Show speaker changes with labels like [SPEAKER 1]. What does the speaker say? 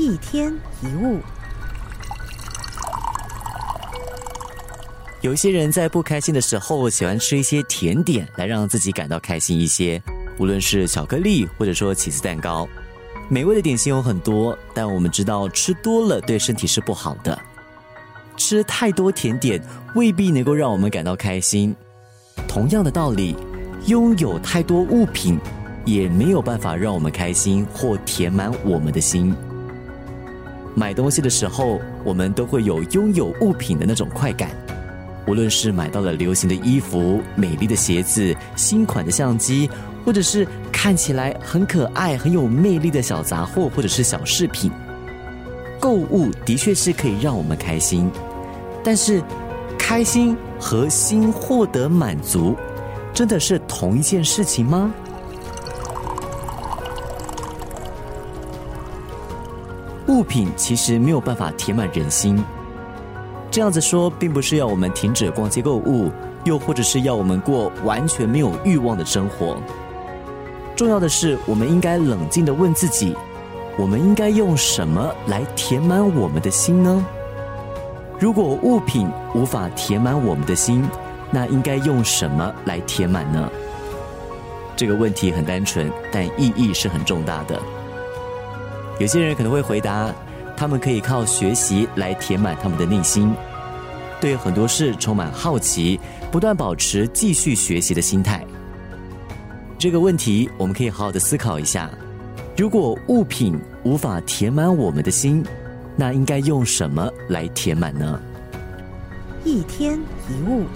[SPEAKER 1] 一天一物。
[SPEAKER 2] 有些人在不开心的时候，喜欢吃一些甜点来让自己感到开心一些，无论是巧克力或者说起司蛋糕。美味的点心有很多，但我们知道吃多了对身体是不好的。吃太多甜点未必能够让我们感到开心。同样的道理，拥有太多物品也没有办法让我们开心或填满我们的心。买东西的时候，我们都会有拥有物品的那种快感。无论是买到了流行的衣服、美丽的鞋子、新款的相机，或者是看起来很可爱、很有魅力的小杂货，或者是小饰品，购物的确是可以让我们开心。但是，开心和心获得满足，真的是同一件事情吗？物品其实没有办法填满人心。这样子说，并不是要我们停止逛街购物，又或者是要我们过完全没有欲望的生活。重要的是，我们应该冷静的问自己：我们应该用什么来填满我们的心呢？如果物品无法填满我们的心，那应该用什么来填满呢？这个问题很单纯，但意义是很重大的。有些人可能会回答。他们可以靠学习来填满他们的内心，对很多事充满好奇，不断保持继续学习的心态。这个问题我们可以好好的思考一下：如果物品无法填满我们的心，那应该用什么来填满呢？
[SPEAKER 1] 一天一物。